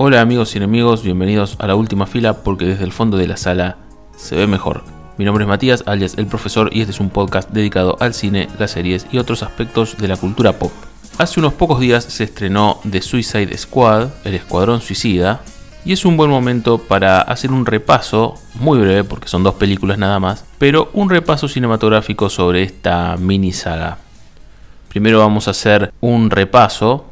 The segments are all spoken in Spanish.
Hola amigos y enemigos, bienvenidos a la última fila porque desde el fondo de la sala se ve mejor. Mi nombre es Matías, alias El Profesor, y este es un podcast dedicado al cine, las series y otros aspectos de la cultura pop. Hace unos pocos días se estrenó The Suicide Squad, el Escuadrón Suicida, y es un buen momento para hacer un repaso, muy breve porque son dos películas nada más, pero un repaso cinematográfico sobre esta mini saga. Primero vamos a hacer un repaso,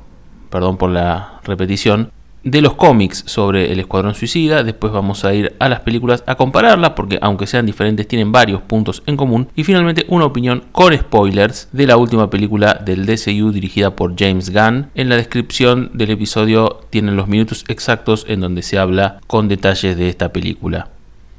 perdón por la repetición, de los cómics sobre el Escuadrón Suicida, después vamos a ir a las películas a compararlas porque aunque sean diferentes tienen varios puntos en común y finalmente una opinión con spoilers de la última película del DCU dirigida por James Gunn. En la descripción del episodio tienen los minutos exactos en donde se habla con detalles de esta película.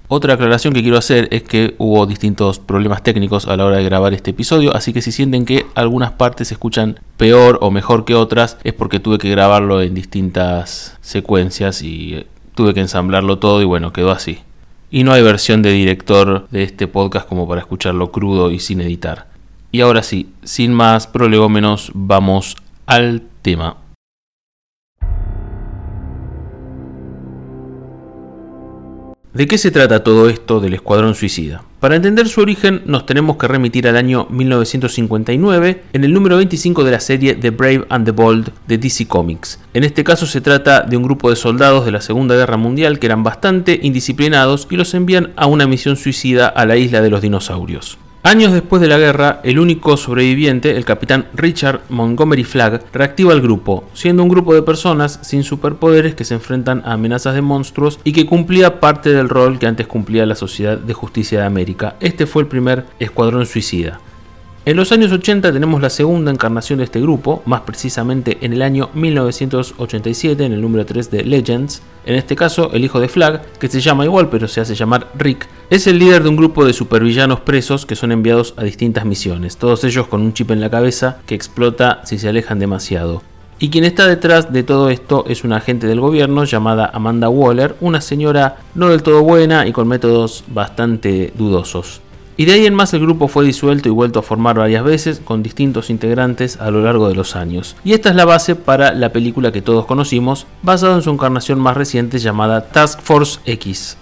Otra aclaración que quiero hacer es que hubo distintos problemas técnicos a la hora de grabar este episodio, así que si sienten que algunas partes se escuchan peor o mejor que otras, es porque tuve que grabarlo en distintas secuencias y eh, tuve que ensamblarlo todo y bueno, quedó así. Y no hay versión de director de este podcast como para escucharlo crudo y sin editar. Y ahora sí, sin más prolegómenos, vamos al tema. ¿De qué se trata todo esto del Escuadrón Suicida? Para entender su origen nos tenemos que remitir al año 1959 en el número 25 de la serie The Brave and the Bold de DC Comics. En este caso se trata de un grupo de soldados de la Segunda Guerra Mundial que eran bastante indisciplinados y los envían a una misión suicida a la isla de los dinosaurios. Años después de la guerra, el único sobreviviente, el capitán Richard Montgomery Flagg, reactiva el grupo, siendo un grupo de personas sin superpoderes que se enfrentan a amenazas de monstruos y que cumplía parte del rol que antes cumplía la Sociedad de Justicia de América. Este fue el primer escuadrón suicida. En los años 80 tenemos la segunda encarnación de este grupo, más precisamente en el año 1987, en el número 3 de Legends. En este caso, el hijo de Flag, que se llama igual pero se hace llamar Rick, es el líder de un grupo de supervillanos presos que son enviados a distintas misiones, todos ellos con un chip en la cabeza que explota si se alejan demasiado. Y quien está detrás de todo esto es una agente del gobierno llamada Amanda Waller, una señora no del todo buena y con métodos bastante dudosos. Y de ahí en más el grupo fue disuelto y vuelto a formar varias veces con distintos integrantes a lo largo de los años. Y esta es la base para la película que todos conocimos, basada en su encarnación más reciente llamada Task Force X.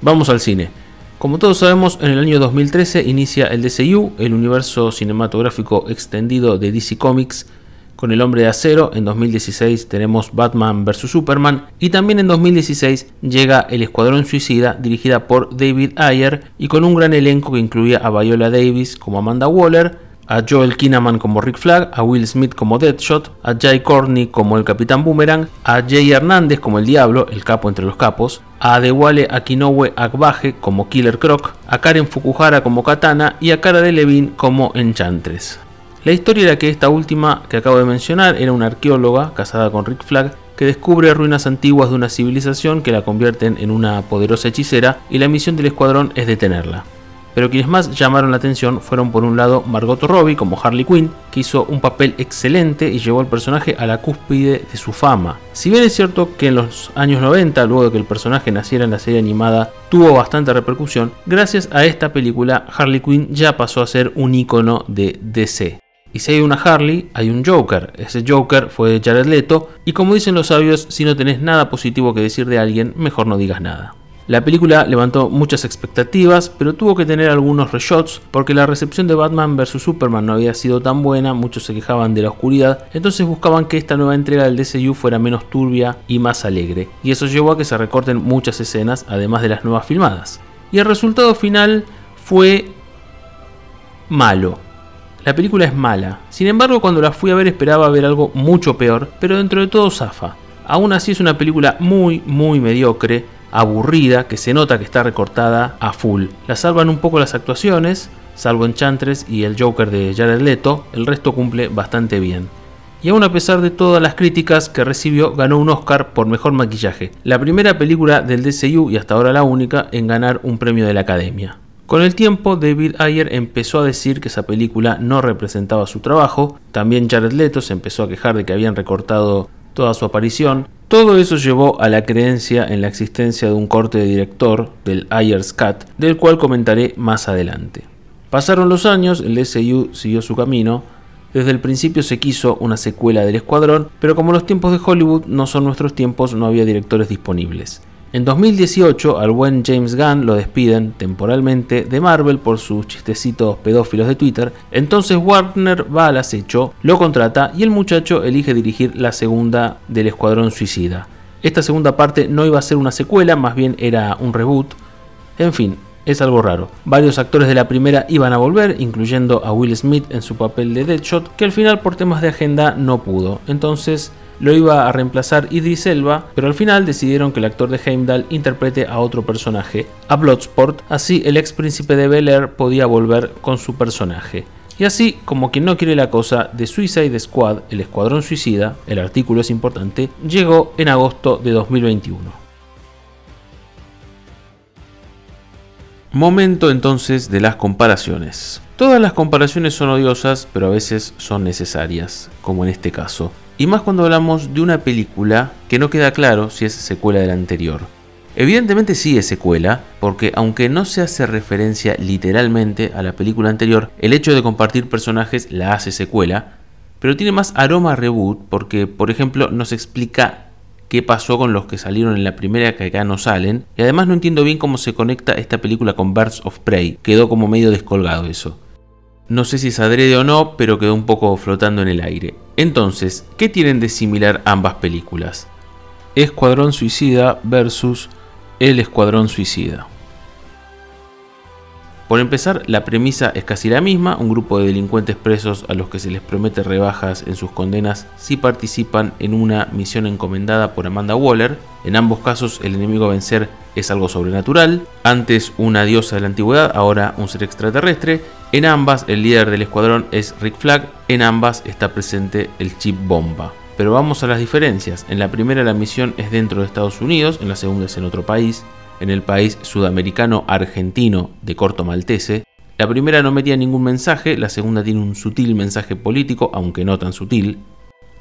Vamos al cine. Como todos sabemos, en el año 2013 inicia el DCU, el universo cinematográfico extendido de DC Comics, con El Hombre de Acero, en 2016 tenemos Batman vs. Superman y también en 2016 llega El Escuadrón Suicida dirigida por David Ayer y con un gran elenco que incluía a Viola Davis como Amanda Waller, a Joel Kinnaman como Rick Flag, a Will Smith como Deadshot, a Jay Courtney como el Capitán Boomerang, a Jay Hernández como el Diablo, el capo entre los capos, a Adewale Akinoue Agbaje como Killer Croc, a Karen Fukuhara como Katana y a Cara de Levine como Enchantress. La historia era que esta última que acabo de mencionar era una arqueóloga casada con Rick Flag que descubre ruinas antiguas de una civilización que la convierten en una poderosa hechicera y la misión del escuadrón es detenerla. Pero quienes más llamaron la atención fueron por un lado Margot Robbie como Harley Quinn, que hizo un papel excelente y llevó al personaje a la cúspide de su fama. Si bien es cierto que en los años 90, luego de que el personaje naciera en la serie animada, tuvo bastante repercusión, gracias a esta película Harley Quinn ya pasó a ser un icono de DC. Y si hay una Harley, hay un Joker. Ese Joker fue Jared Leto. Y como dicen los sabios, si no tenés nada positivo que decir de alguien, mejor no digas nada. La película levantó muchas expectativas, pero tuvo que tener algunos reshots porque la recepción de Batman vs. Superman no había sido tan buena, muchos se quejaban de la oscuridad, entonces buscaban que esta nueva entrega del DCU fuera menos turbia y más alegre, y eso llevó a que se recorten muchas escenas, además de las nuevas filmadas. Y el resultado final fue malo. La película es mala, sin embargo cuando la fui a ver esperaba ver algo mucho peor, pero dentro de todo zafa. Aún así es una película muy, muy mediocre, aburrida, que se nota que está recortada a full. La salvan un poco las actuaciones, salvo Enchantress y el Joker de Jared Leto, el resto cumple bastante bien. Y aún a pesar de todas las críticas que recibió, ganó un Oscar por mejor maquillaje, la primera película del DCU y hasta ahora la única en ganar un premio de la Academia. Con el tiempo, David Ayer empezó a decir que esa película no representaba su trabajo, también Jared Leto se empezó a quejar de que habían recortado toda su aparición. Todo eso llevó a la creencia en la existencia de un corte de director, del Ayers Cut, del cual comentaré más adelante. Pasaron los años, el SU siguió su camino, Desde el principio se quiso una secuela del Escuadrón, pero como los tiempos de Hollywood no son nuestros tiempos, no había directores disponibles. En 2018 al buen James Gunn lo despiden temporalmente de Marvel por sus chistecitos pedófilos de Twitter, entonces Warner va al acecho, lo contrata y el muchacho elige dirigir la segunda del Escuadrón Suicida. Esta segunda parte no iba a ser una secuela, más bien era un reboot. En fin, es algo raro. Varios actores de la primera iban a volver, incluyendo a Will Smith en su papel de Deadshot, que al final por temas de agenda no pudo. Entonces lo iba a reemplazar Idris Elba, pero al final decidieron que el actor de Heimdall interprete a otro personaje, a Bloodsport, así el ex príncipe de Bel Air podía volver con su personaje. Y así, como quien no quiere la cosa, de Suicide Squad, el escuadrón suicida, el artículo es importante, llegó en agosto de 2021. Momento entonces de las comparaciones. Todas las comparaciones son odiosas, pero a veces son necesarias, como en este caso y más cuando hablamos de una película que no queda claro si es secuela de la anterior. Evidentemente sí es secuela, porque aunque no se hace referencia literalmente a la película anterior, el hecho de compartir personajes la hace secuela, pero tiene más aroma reboot porque, por ejemplo, nos explica qué pasó con los que salieron en la primera que acá no salen, y además no entiendo bien cómo se conecta esta película con Birds of Prey, quedó como medio descolgado eso. No sé si es adrede o no, pero quedó un poco flotando en el aire. Entonces, ¿qué tienen de similar ambas películas? Escuadrón Suicida versus El Escuadrón Suicida. Por empezar, la premisa es casi la misma, un grupo de delincuentes presos a los que se les promete rebajas en sus condenas si participan en una misión encomendada por Amanda Waller. En ambos casos el enemigo a vencer es algo sobrenatural, antes una diosa de la antigüedad, ahora un ser extraterrestre. En ambas el líder del escuadrón es Rick Flag, en ambas está presente el chip bomba. Pero vamos a las diferencias. En la primera la misión es dentro de Estados Unidos, en la segunda es en otro país en el país sudamericano argentino de corto maltese. La primera no metía ningún mensaje, la segunda tiene un sutil mensaje político, aunque no tan sutil.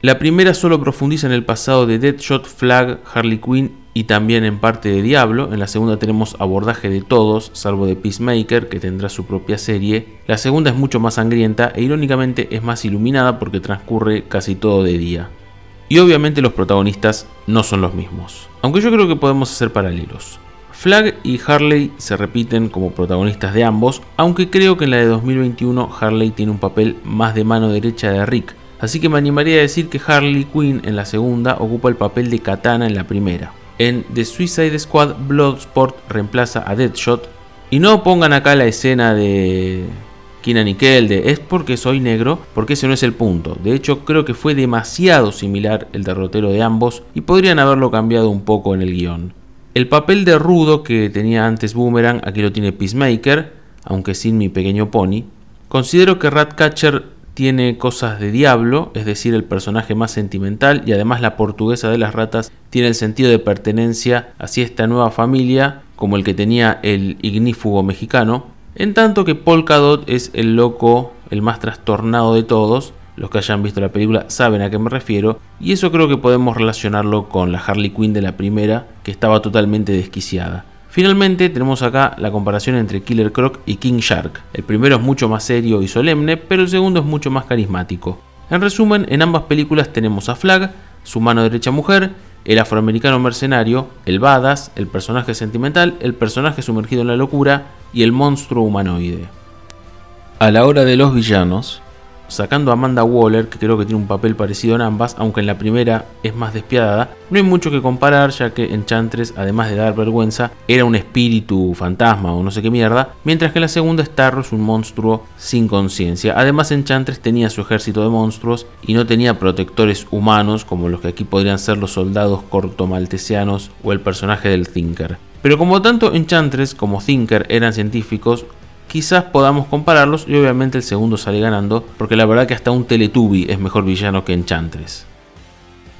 La primera solo profundiza en el pasado de Deadshot, Flag, Harley Quinn y también en parte de Diablo. En la segunda tenemos abordaje de todos, salvo de Peacemaker, que tendrá su propia serie. La segunda es mucho más sangrienta e irónicamente es más iluminada porque transcurre casi todo de día. Y obviamente los protagonistas no son los mismos, aunque yo creo que podemos hacer paralelos. Flag y Harley se repiten como protagonistas de ambos, aunque creo que en la de 2021 Harley tiene un papel más de mano derecha de Rick, así que me animaría a decir que Harley Quinn en la segunda ocupa el papel de Katana en la primera. En The Suicide Squad, Bloodsport reemplaza a Deadshot. Y no pongan acá la escena de Kina Nickel de es porque soy negro, porque ese no es el punto. De hecho, creo que fue demasiado similar el derrotero de ambos y podrían haberlo cambiado un poco en el guion. El papel de rudo que tenía antes Boomerang, aquí lo tiene Peacemaker, aunque sin mi pequeño pony. Considero que Ratcatcher tiene cosas de diablo, es decir, el personaje más sentimental, y además la portuguesa de las ratas tiene el sentido de pertenencia hacia esta nueva familia, como el que tenía el ignífugo mexicano, en tanto que Polkadot es el loco, el más trastornado de todos, los que hayan visto la película saben a qué me refiero, y eso creo que podemos relacionarlo con la Harley Quinn de la primera, que estaba totalmente desquiciada. Finalmente tenemos acá la comparación entre Killer Croc y King Shark. El primero es mucho más serio y solemne, pero el segundo es mucho más carismático. En resumen, en ambas películas tenemos a Flag, su mano derecha mujer, el afroamericano mercenario, el badass, el personaje sentimental, el personaje sumergido en la locura y el monstruo humanoide. A la hora de los villanos, sacando a Amanda Waller, que creo que tiene un papel parecido en ambas, aunque en la primera es más despiadada, no hay mucho que comparar, ya que Enchantress, además de dar vergüenza, era un espíritu fantasma o no sé qué mierda, mientras que en la segunda Starro es un monstruo sin conciencia. Además, Enchantress tenía su ejército de monstruos y no tenía protectores humanos como los que aquí podrían ser los soldados cortomaltesianos o el personaje del Thinker. Pero como tanto Enchantress como Thinker eran científicos, quizás podamos compararlos y obviamente el segundo sale ganando, porque la verdad que hasta un Teletubby es mejor villano que Enchantress.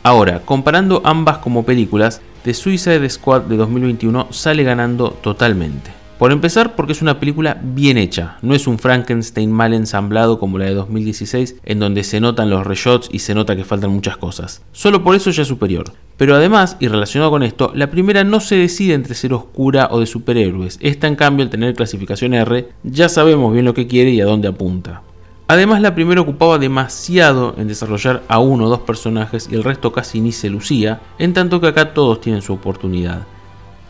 Ahora, comparando ambas como películas, The Suicide Squad de 2021 sale ganando totalmente. Por empezar, porque es una película bien hecha, no es un Frankenstein mal ensamblado como la de 2016, en donde se notan los reshots y se nota que faltan muchas cosas. Solo por eso ya es superior. Pero además, y relacionado con esto, la primera no se decide entre ser oscura o de superhéroes. Esta, en cambio, al tener clasificación R, ya sabemos bien lo que quiere y a dónde apunta. Además, la primera ocupaba demasiado en desarrollar a uno o dos personajes y el resto casi ni se lucía, en tanto que acá todos tienen su oportunidad.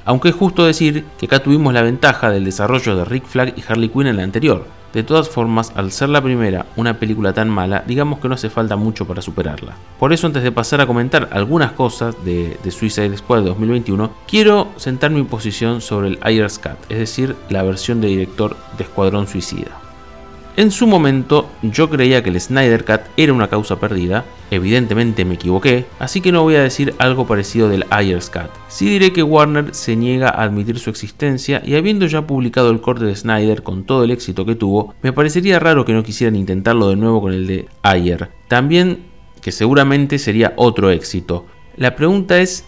Aunque es justo decir que acá tuvimos la ventaja del desarrollo de Rick Flag y Harley Quinn en la anterior. De todas formas, al ser la primera una película tan mala, digamos que no hace falta mucho para superarla. Por eso, antes de pasar a comentar algunas cosas de, de Suicide Squad de 2021, quiero sentar mi posición sobre el Ayers Cut, es decir, la versión de director de Escuadrón Suicida. En su momento yo creía que el Snyder Cut era una causa perdida, evidentemente me equivoqué, así que no voy a decir algo parecido del Ayers Cut. Sí diré que Warner se niega a admitir su existencia y habiendo ya publicado el corte de Snyder con todo el éxito que tuvo, me parecería raro que no quisieran intentarlo de nuevo con el de Ayer. También que seguramente sería otro éxito. La pregunta es,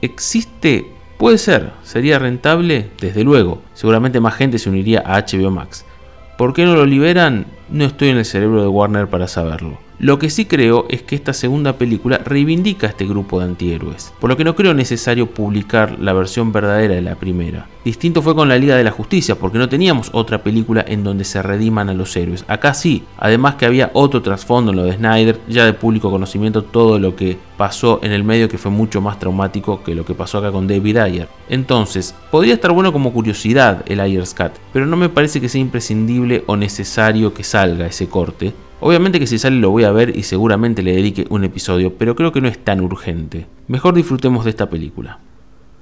¿existe? Puede ser, ¿sería rentable? Desde luego, seguramente más gente se uniría a HBO Max. ¿Por qué no lo liberan? No estoy en el cerebro de Warner para saberlo. Lo que sí creo es que esta segunda película reivindica a este grupo de antihéroes, por lo que no creo necesario publicar la versión verdadera de la primera. Distinto fue con la Liga de la Justicia, porque no teníamos otra película en donde se rediman a los héroes. Acá sí, además que había otro trasfondo en lo de Snyder, ya de público conocimiento todo lo que pasó en el medio que fue mucho más traumático que lo que pasó acá con David Ayer. Entonces, podría estar bueno como curiosidad el Ayers Cut, pero no me parece que sea imprescindible o necesario que salga ese corte, Obviamente que si sale lo voy a ver y seguramente le dedique un episodio, pero creo que no es tan urgente. Mejor disfrutemos de esta película.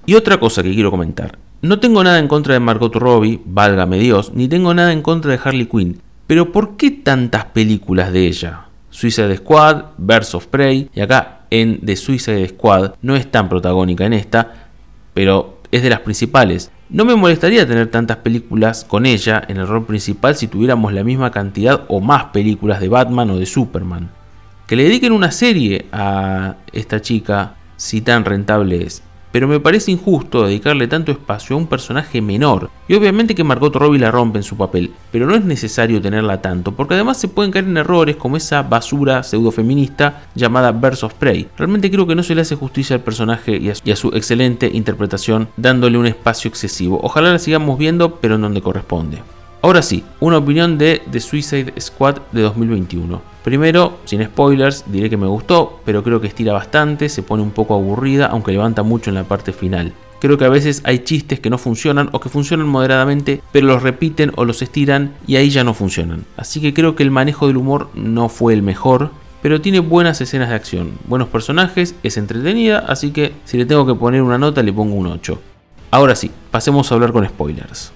Y otra cosa que quiero comentar. No tengo nada en contra de Margot Robbie, válgame Dios, ni tengo nada en contra de Harley Quinn. Pero ¿por qué tantas películas de ella? Suicide Squad, Birds of Prey, y acá en The Suicide Squad no es tan protagónica en esta, pero es de las principales. No me molestaría tener tantas películas con ella en el rol principal si tuviéramos la misma cantidad o más películas de Batman o de Superman. Que le dediquen una serie a esta chica, si tan rentable es pero me parece injusto dedicarle tanto espacio a un personaje menor. Y obviamente que Margot Robbie la rompe en su papel, pero no es necesario tenerla tanto, porque además se pueden caer en errores como esa basura pseudo feminista llamada Birds of Prey. Realmente creo que no se le hace justicia al personaje y a, y a su excelente interpretación dándole un espacio excesivo. Ojalá la sigamos viendo, pero en donde corresponde. Ahora sí, una opinión de The Suicide Squad de 2021. Primero, sin spoilers, diré que me gustó, pero creo que estira bastante, se pone un poco aburrida, aunque levanta mucho en la parte final. Creo que a veces hay chistes que no funcionan o que funcionan moderadamente, pero los repiten o los estiran y ahí ya no funcionan. Así que creo que el manejo del humor no fue el mejor, pero tiene buenas escenas de acción, buenos personajes, es entretenida, así que si le tengo que poner una nota le pongo un 8. Ahora sí, pasemos a hablar con spoilers.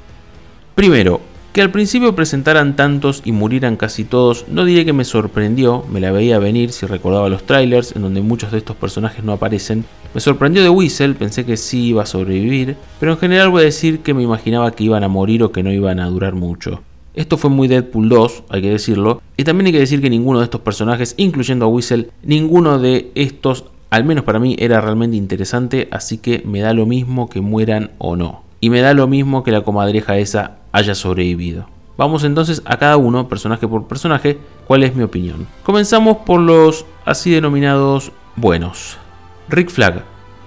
Primero, que al principio presentaran tantos y murieran casi todos, no diré que me sorprendió, me la veía venir si recordaba los trailers, en donde muchos de estos personajes no aparecen. Me sorprendió de Whistle, pensé que sí iba a sobrevivir, pero en general voy a decir que me imaginaba que iban a morir o que no iban a durar mucho. Esto fue muy Deadpool 2, hay que decirlo, y también hay que decir que ninguno de estos personajes, incluyendo a Whistle, ninguno de estos, al menos para mí, era realmente interesante, así que me da lo mismo que mueran o no. Y me da lo mismo que la comadreja esa haya sobrevivido. Vamos entonces a cada uno, personaje por personaje, cuál es mi opinión. Comenzamos por los así denominados buenos. Rick Flag.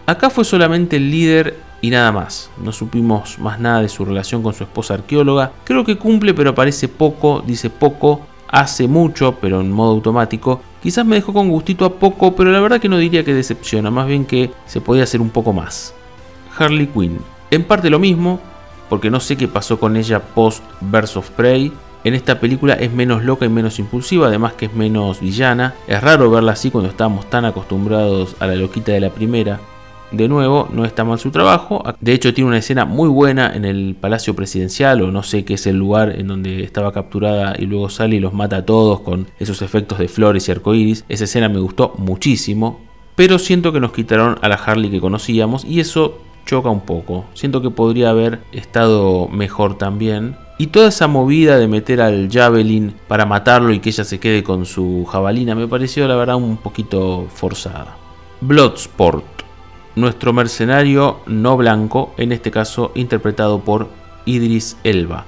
Acá fue solamente el líder y nada más. No supimos más nada de su relación con su esposa arqueóloga. Creo que cumple pero aparece poco, dice poco, hace mucho pero en modo automático. Quizás me dejó con gustito a poco, pero la verdad que no diría que decepciona, más bien que se podía hacer un poco más. Harley Quinn. En parte lo mismo, porque no sé qué pasó con ella post Birds of Prey. En esta película es menos loca y menos impulsiva, además que es menos villana. Es raro verla así cuando estábamos tan acostumbrados a la loquita de la primera. De nuevo, no está mal su trabajo. De hecho, tiene una escena muy buena en el Palacio Presidencial, o no sé qué es el lugar en donde estaba capturada y luego sale y los mata a todos con esos efectos de flores y arcoíris. Esa escena me gustó muchísimo. Pero siento que nos quitaron a la Harley que conocíamos y eso choca un poco. Siento que podría haber estado mejor también. Y toda esa movida de meter al Javelin para matarlo y que ella se quede con su jabalina me pareció la verdad un poquito forzada. Bloodsport, nuestro mercenario no blanco, en este caso interpretado por Idris Elba.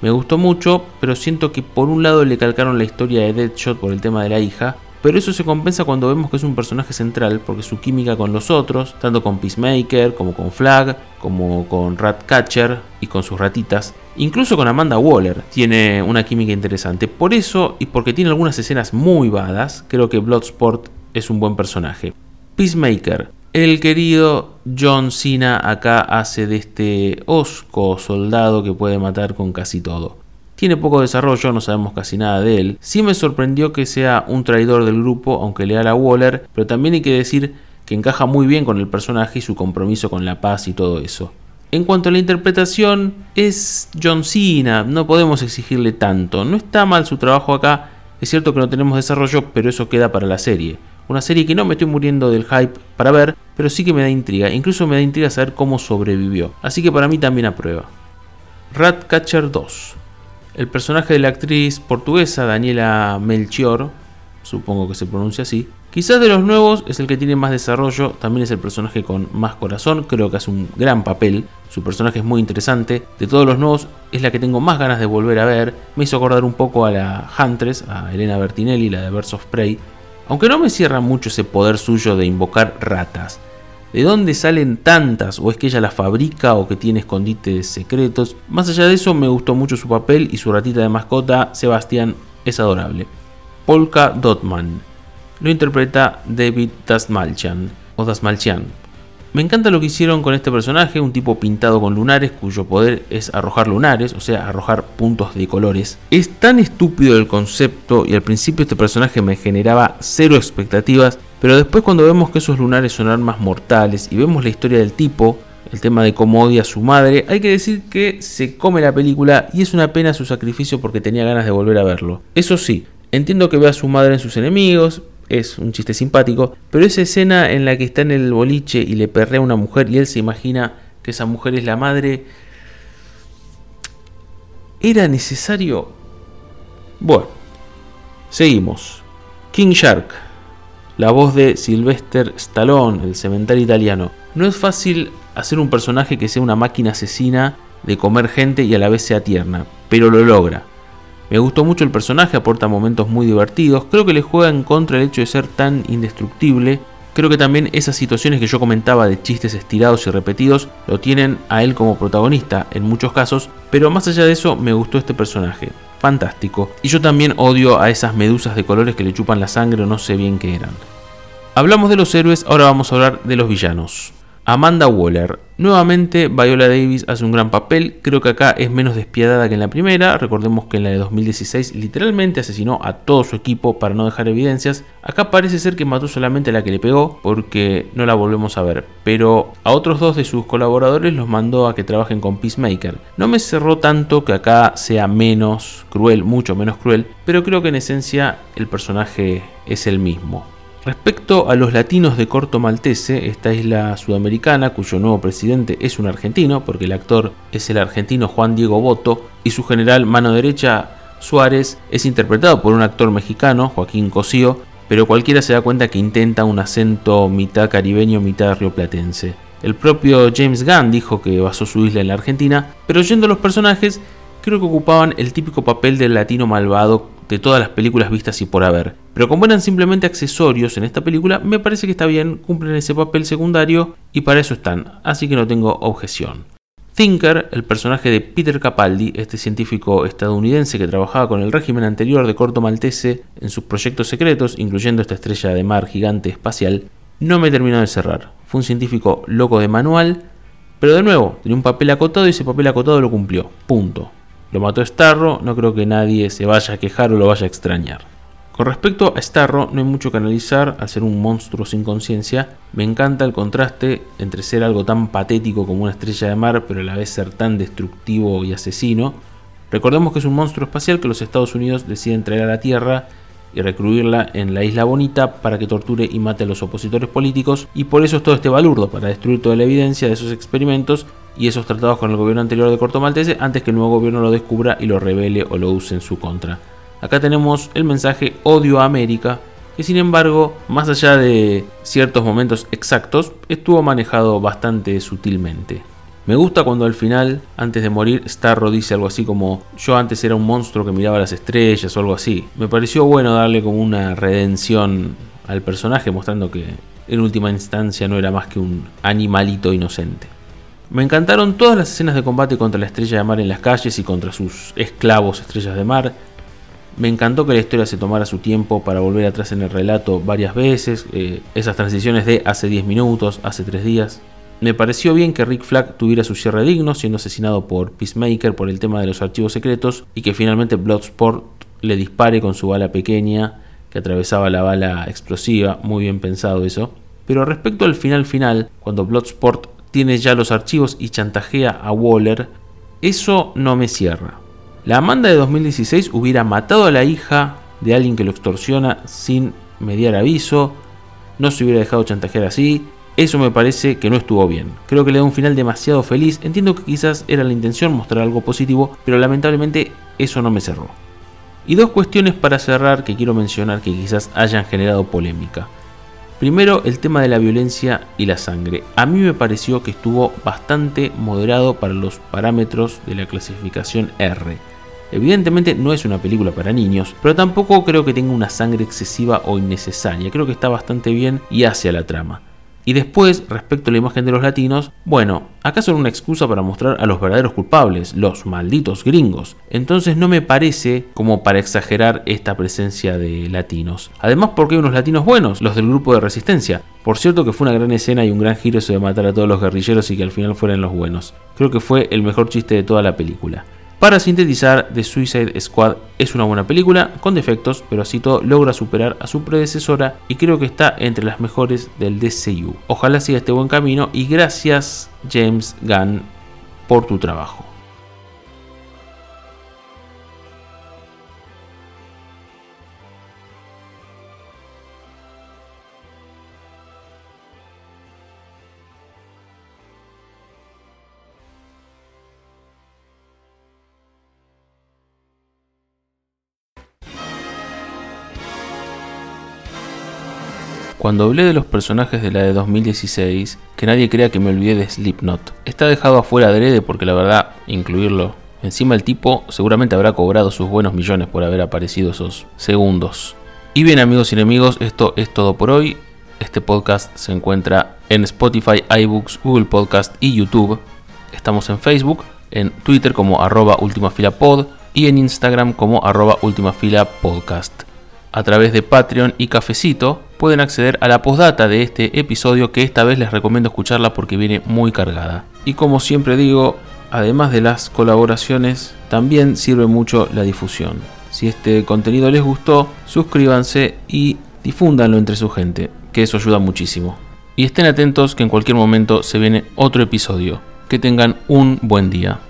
Me gustó mucho, pero siento que por un lado le calcaron la historia de Deadshot por el tema de la hija, pero eso se compensa cuando vemos que es un personaje central porque su química con los otros, tanto con Peacemaker como con Flag, como con Ratcatcher y con sus ratitas, incluso con Amanda Waller, tiene una química interesante. Por eso y porque tiene algunas escenas muy badas, creo que Bloodsport es un buen personaje. Peacemaker, el querido John Cena acá hace de este osco soldado que puede matar con casi todo. Tiene poco desarrollo, no sabemos casi nada de él. Sí me sorprendió que sea un traidor del grupo, aunque leal a Waller, pero también hay que decir que encaja muy bien con el personaje y su compromiso con la paz y todo eso. En cuanto a la interpretación, es John Cena, no podemos exigirle tanto. No está mal su trabajo acá, es cierto que no tenemos desarrollo, pero eso queda para la serie. Una serie que no me estoy muriendo del hype para ver, pero sí que me da intriga. Incluso me da intriga saber cómo sobrevivió. Así que para mí también aprueba. Ratcatcher 2. El personaje de la actriz portuguesa Daniela Melchior, supongo que se pronuncia así, quizás de los nuevos es el que tiene más desarrollo, también es el personaje con más corazón, creo que hace un gran papel, su personaje es muy interesante, de todos los nuevos es la que tengo más ganas de volver a ver, me hizo acordar un poco a la Huntress, a Elena Bertinelli, la de Birds of Prey, aunque no me cierra mucho ese poder suyo de invocar ratas. ¿De dónde salen tantas? ¿O es que ella las fabrica o que tiene escondites secretos? Más allá de eso, me gustó mucho su papel y su ratita de mascota, Sebastián, es adorable. Polka Dotman. Lo interpreta David Dasmalchian o Dasmalchian, me encanta lo que hicieron con este personaje, un tipo pintado con lunares cuyo poder es arrojar lunares, o sea, arrojar puntos de colores. Es tan estúpido el concepto y al principio este personaje me generaba cero expectativas, pero después cuando vemos que esos lunares son armas mortales y vemos la historia del tipo, el tema de cómo odia a su madre, hay que decir que se come la película y es una pena su sacrificio porque tenía ganas de volver a verlo. Eso sí, entiendo que ve a su madre en sus enemigos, es un chiste simpático, pero esa escena en la que está en el boliche y le perrea a una mujer y él se imagina que esa mujer es la madre, ¿era necesario? Bueno, seguimos. King Shark, la voz de Sylvester Stallone, el cementerio italiano. No es fácil hacer un personaje que sea una máquina asesina de comer gente y a la vez sea tierna, pero lo logra. Me gustó mucho el personaje, aporta momentos muy divertidos. Creo que le juega en contra el hecho de ser tan indestructible. Creo que también esas situaciones que yo comentaba de chistes estirados y repetidos lo tienen a él como protagonista en muchos casos, pero más allá de eso me gustó este personaje. Fantástico. Y yo también odio a esas medusas de colores que le chupan la sangre o no sé bien qué eran. Hablamos de los héroes, ahora vamos a hablar de los villanos. Amanda Waller. Nuevamente Viola Davis hace un gran papel, creo que acá es menos despiadada que en la primera, recordemos que en la de 2016 literalmente asesinó a todo su equipo para no dejar evidencias, acá parece ser que mató solamente a la que le pegó porque no la volvemos a ver, pero a otros dos de sus colaboradores los mandó a que trabajen con Peacemaker. No me cerró tanto que acá sea menos cruel, mucho menos cruel, pero creo que en esencia el personaje es el mismo. Respecto a los latinos de Corto Maltese, esta isla sudamericana cuyo nuevo presidente es un argentino, porque el actor es el argentino Juan Diego Boto, y su general mano derecha Suárez es interpretado por un actor mexicano, Joaquín Cosío, pero cualquiera se da cuenta que intenta un acento mitad caribeño, mitad rioplatense. El propio James Gunn dijo que basó su isla en la Argentina, pero yendo a los personajes, creo que ocupaban el típico papel del latino malvado de todas las películas vistas y por haber. Pero como eran simplemente accesorios en esta película, me parece que está bien, cumplen ese papel secundario y para eso están, así que no tengo objeción. Thinker, el personaje de Peter Capaldi, este científico estadounidense que trabajaba con el régimen anterior de Corto Maltese en sus proyectos secretos, incluyendo esta estrella de mar gigante espacial, no me terminó de cerrar. Fue un científico loco de manual, pero de nuevo, tenía un papel acotado y ese papel acotado lo cumplió. Punto. Lo mató Starro, no creo que nadie se vaya a quejar o lo vaya a extrañar. Con respecto a Starro, no hay mucho que analizar al ser un monstruo sin conciencia. Me encanta el contraste entre ser algo tan patético como una estrella de mar, pero a la vez ser tan destructivo y asesino. Recordemos que es un monstruo espacial que los Estados Unidos deciden traer a la Tierra y recluirla en la Isla Bonita para que torture y mate a los opositores políticos y por eso es todo este balurdo, para destruir toda la evidencia de esos experimentos y esos tratados con el gobierno anterior de Corto Maltese antes que el nuevo gobierno lo descubra y lo revele o lo use en su contra. Acá tenemos el mensaje odio a América, que sin embargo, más allá de ciertos momentos exactos, estuvo manejado bastante sutilmente. Me gusta cuando al final, antes de morir, Starro dice algo así como yo antes era un monstruo que miraba las estrellas o algo así. Me pareció bueno darle como una redención al personaje mostrando que en última instancia no era más que un animalito inocente. Me encantaron todas las escenas de combate contra la estrella de mar en las calles y contra sus esclavos estrellas de mar. Me encantó que la historia se tomara su tiempo para volver atrás en el relato varias veces, eh, esas transiciones de hace 10 minutos, hace 3 días. Me pareció bien que Rick Flag tuviera su cierre digno, siendo asesinado por Peacemaker por el tema de los archivos secretos, y que finalmente Bloodsport le dispare con su bala pequeña, que atravesaba la bala explosiva, muy bien pensado eso. Pero respecto al final final, cuando Bloodsport tiene ya los archivos y chantajea a Waller, eso no me cierra. La Amanda de 2016 hubiera matado a la hija de alguien que lo extorsiona sin mediar aviso, no se hubiera dejado chantajear así, eso me parece que no estuvo bien. Creo que le da un final demasiado feliz. Entiendo que quizás era la intención mostrar algo positivo, pero lamentablemente eso no me cerró. Y dos cuestiones para cerrar que quiero mencionar que quizás hayan generado polémica. Primero, el tema de la violencia y la sangre. A mí me pareció que estuvo bastante moderado para los parámetros de la clasificación R. Evidentemente no es una película para niños, pero tampoco creo que tenga una sangre excesiva o innecesaria. Creo que está bastante bien y hacia la trama. Y después, respecto a la imagen de los latinos, bueno, acá son una excusa para mostrar a los verdaderos culpables, los malditos gringos. Entonces no me parece como para exagerar esta presencia de latinos. Además porque hay unos latinos buenos, los del grupo de resistencia. Por cierto que fue una gran escena y un gran giro eso de matar a todos los guerrilleros y que al final fueran los buenos. Creo que fue el mejor chiste de toda la película. Para sintetizar, The Suicide Squad es una buena película, con defectos, pero así todo logra superar a su predecesora y creo que está entre las mejores del DCU. Ojalá siga este buen camino y gracias James Gunn por tu trabajo. Cuando hablé de los personajes de la de 2016, que nadie crea que me olvidé de Slipknot. Está dejado afuera adrede porque la verdad, incluirlo. Encima el tipo seguramente habrá cobrado sus buenos millones por haber aparecido esos segundos. Y bien amigos y enemigos, esto es todo por hoy. Este podcast se encuentra en Spotify, iBooks, Google Podcast y YouTube. Estamos en Facebook, en Twitter como arroba ultimafilapod y en Instagram como arroba ultimafilapodcast. A través de Patreon y Cafecito pueden acceder a la postdata de este episodio que esta vez les recomiendo escucharla porque viene muy cargada. Y como siempre digo, además de las colaboraciones, también sirve mucho la difusión. Si este contenido les gustó, suscríbanse y difúndanlo entre su gente, que eso ayuda muchísimo. Y estén atentos que en cualquier momento se viene otro episodio. Que tengan un buen día.